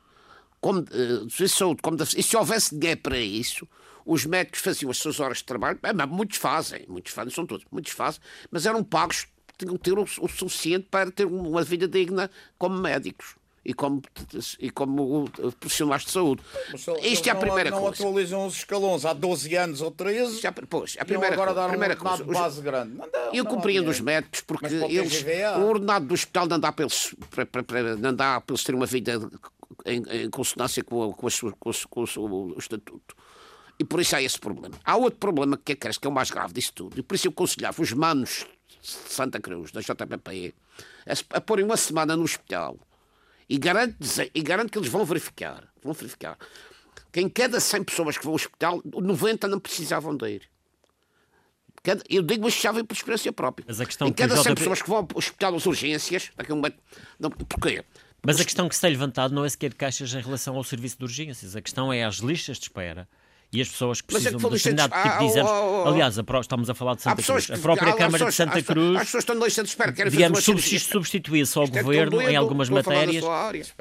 como, eh, serviço de saúde como e se houvesse dinheiro para isso, os médicos faziam as suas horas de trabalho, é, mas muitos fazem, muitos fazem, são todos, muitos fazem, mas eram pagos, tinham que ter o, o suficiente para ter uma vida digna como médicos e como, e como profissionais de saúde. Isto é a primeira não, coisa. Não atualizam os escalões há 12 anos ou 13. Já, pois, a primeira agora coisa, dar primeira um coisa. base grande. Não dá, eu compreendo os médicos porque eles, o ordenado do hospital não dá para eles, para, para, para, não dá para eles terem uma vida em, em consonância com, a, com, a sua, com, com, o, o estatuto. E por isso há esse problema. Há outro problema que é, que é o mais grave disso tudo. E por isso eu aconselhava os manos de Santa Cruz, da JPPE, a, a porem uma semana no hospital e garanto, e garanto que eles vão verificar, vão verificar que em cada 100 pessoas que vão ao hospital, 90 não precisavam de ir. Cada, eu digo isto já vem por experiência própria. Mas a questão em cada 100 JP... pessoas que vão ao hospital às urgências, daqui a um não, porquê? Mas a questão que se tem levantado não é sequer queixas em relação ao serviço de urgências. A questão é as listas de espera e as pessoas que é precisam que de determinado tipo de exames. Aliás, a, estamos a falar de Santa Cruz. A própria Câmara de Santa Cruz, as pessoas estão lista de espera, querem digamos, substitui-se ao é governo em algumas matérias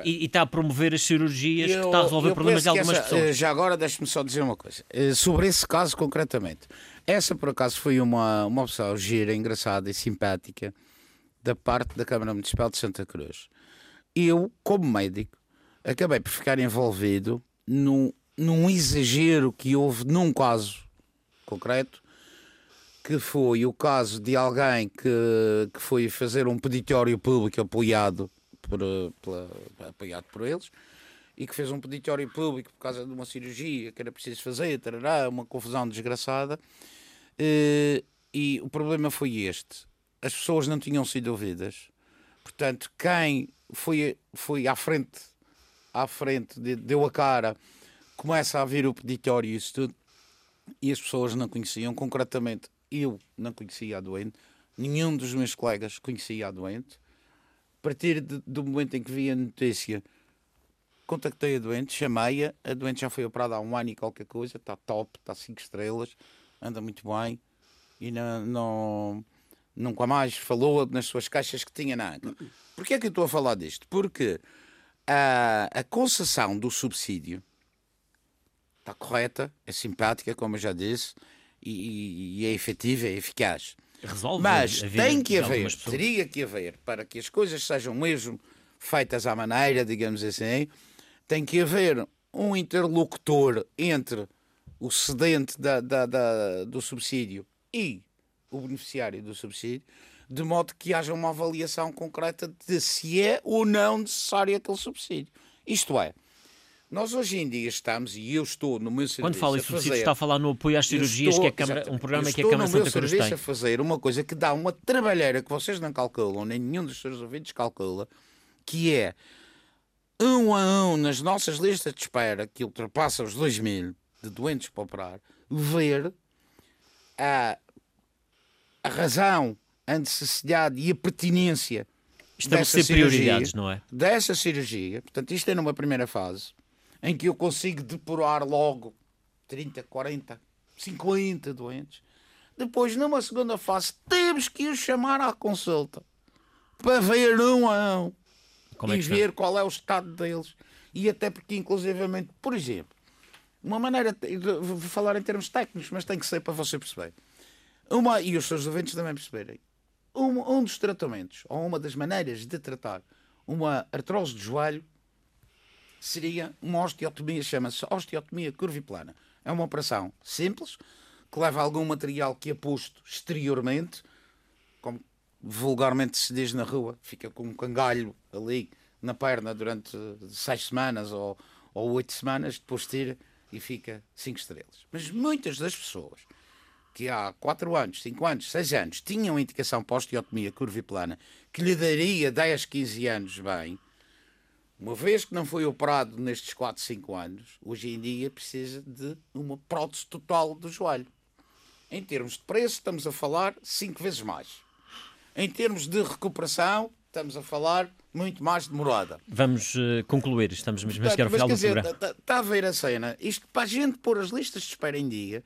e, está a promover as cirurgias que está a resolver problemas de algumas pessoas. Eh, já agora, deixe-me só dizer uma coisa. Eh, sobre esse caso concretamente, essa por acaso foi uma, uma opção gira, engraçada e simpática da parte da Câmara Municipal de Santa Cruz. Eu, como médico, acabei por ficar envolvido num num exagero que houve num caso concreto, que foi o caso de alguém que, que foi fazer um peditório público apoiado por, pela, apoiado por eles e que fez um peditório público por causa de uma cirurgia que era preciso fazer, tarará, uma confusão desgraçada. E, e o problema foi este: as pessoas não tinham sido ouvidas, portanto, quem foi, foi à frente, à frente, deu a cara começa a vir o peditório e isso tudo, e as pessoas não conheciam, concretamente eu não conhecia a doente, nenhum dos meus colegas conhecia a doente. A partir de, do momento em que vi a notícia, contactei a doente, chamei-a, a doente já foi operada há um ano e qualquer coisa, está top, está 5 estrelas, anda muito bem e não, não, nunca mais falou nas suas caixas que tinha na anca. Porquê é que eu estou a falar disto? Porque a, a concessão do subsídio está correta, é simpática, como eu já disse, e, e é efetiva, é eficaz. Resolve Mas tem que haver, teria que haver, para que as coisas sejam mesmo feitas à maneira, digamos assim, tem que haver um interlocutor entre o cedente da, da, da, do subsídio e o beneficiário do subsídio, de modo que haja uma avaliação concreta de se é ou não necessário aquele subsídio. Isto é, nós hoje em dia estamos, e eu estou no meu serviço. Quando fala em subsídio, está a falar no apoio às cirurgias, estou, que é Câmara, um programa que a Câmara Santa Cruz tem. a fazer uma coisa que dá uma trabalheira que vocês não calculam, nem nenhum dos seus ouvintes calcula, que é um a um nas nossas listas de espera, que ultrapassa os 2 mil de doentes para operar, ver a, a razão, a necessidade e a pertinência Estabelecer prioridades, não é? Dessa cirurgia, portanto, isto é numa primeira fase em que eu consigo depurar logo 30, 40, 50 doentes. Depois, numa segunda fase, temos que os chamar à consulta para ver um a um Como e é ver qual é o estado deles. E até porque, inclusivamente, por exemplo, uma maneira, vou falar em termos técnicos, mas tem que ser para você perceber. Uma, e os seus ouvintes também perceberem. Um, um dos tratamentos, ou uma das maneiras de tratar uma artrose de joelho seria uma osteotomia, chama-se osteotomia curviplana. É uma operação simples, que leva algum material que é posto exteriormente, como vulgarmente se diz na rua, fica com um cangalho ali na perna durante seis semanas ou, ou oito semanas, depois tira e fica cinco estrelas. Mas muitas das pessoas que há quatro anos, cinco anos, seis anos tinham indicação para osteotomia curviplana que lhe daria 10, 15 anos bem, uma vez que não foi operado nestes 4, 5 anos, hoje em dia precisa de uma prótese total do joelho. Em termos de preço, estamos a falar 5 vezes mais. Em termos de recuperação, estamos a falar muito mais demorada. Vamos uh, concluir, estamos mesmo a chegar ao final do dizer, programa. Está tá a ver a cena? Isto para a gente pôr as listas de espera em dia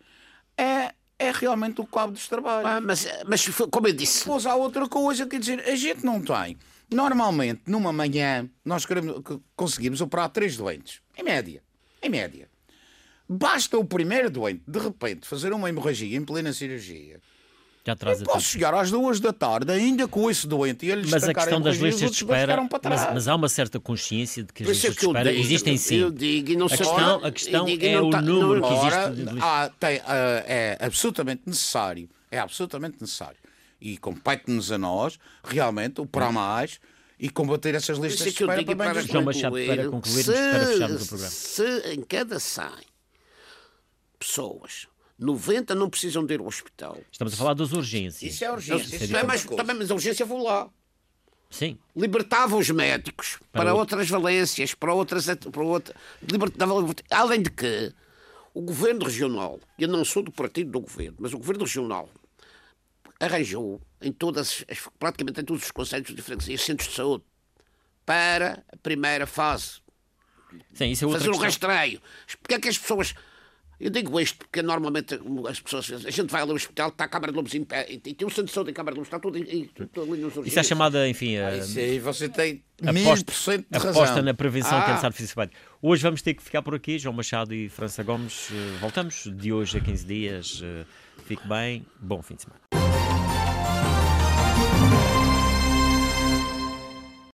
é, é realmente o cabo dos trabalhos. Ah, mas, mas como eu disse. Depois há outra coisa, quer dizer, a gente não tem Normalmente, numa manhã, nós queremos, conseguimos operar três doentes. Em média. Em média. Basta o primeiro doente, de repente, fazer uma hemorragia em plena cirurgia. Já traz Eu posso chegar às duas da tarde, ainda com esse doente, e ele Mas a questão das listas de espera. ficaram para trás. Mas, mas há uma certa consciência de que as é listas de espera digo, existem sim. Eu digo e não A questão, a questão digo é não o tá- não- número que existe há- tem, ah, é absolutamente necessário, é absolutamente necessário, e compete-nos a nós, realmente, o para mais, e combater essas listas é de que eu espera digo para para João Machado, concluir, para concluirmos, para fecharmos o programa. Se em cada 100 pessoas, 90 não precisam de ir ao hospital. Estamos a falar das urgências. Isso é urgência. isso é é mais, também, mas a urgência vou lá. Sim. Libertava os médicos para, Para outras valências, para outras. Para outra, libertava, além de que o governo regional, eu não sou do partido do governo, mas o governo regional arranjou em todas, as- praticamente em todos os conselhos de freguesia, centros de saúde, para a primeira fase. Sim, isso é outra fazer um questão. rastreio. Porque é que as pessoas. Eu digo isto porque normalmente as pessoas. A gente vai ali ao hospital, está a Câmara de Lobos em pé, e tem um centro de saúde em Câmara de Lobos, está tudo, em- tudo ali nos Isso é chamada, enfim, a, Isso aí você tem mil aposta, por cento de razão. aposta na prevenção Ah. fazer esse trabalho. Hoje vamos ter que ficar por aqui. João Machado e França Gomes. eh, Voltamos de hoje a 15 dias. Eh, Fique bem. Bom fim de semana.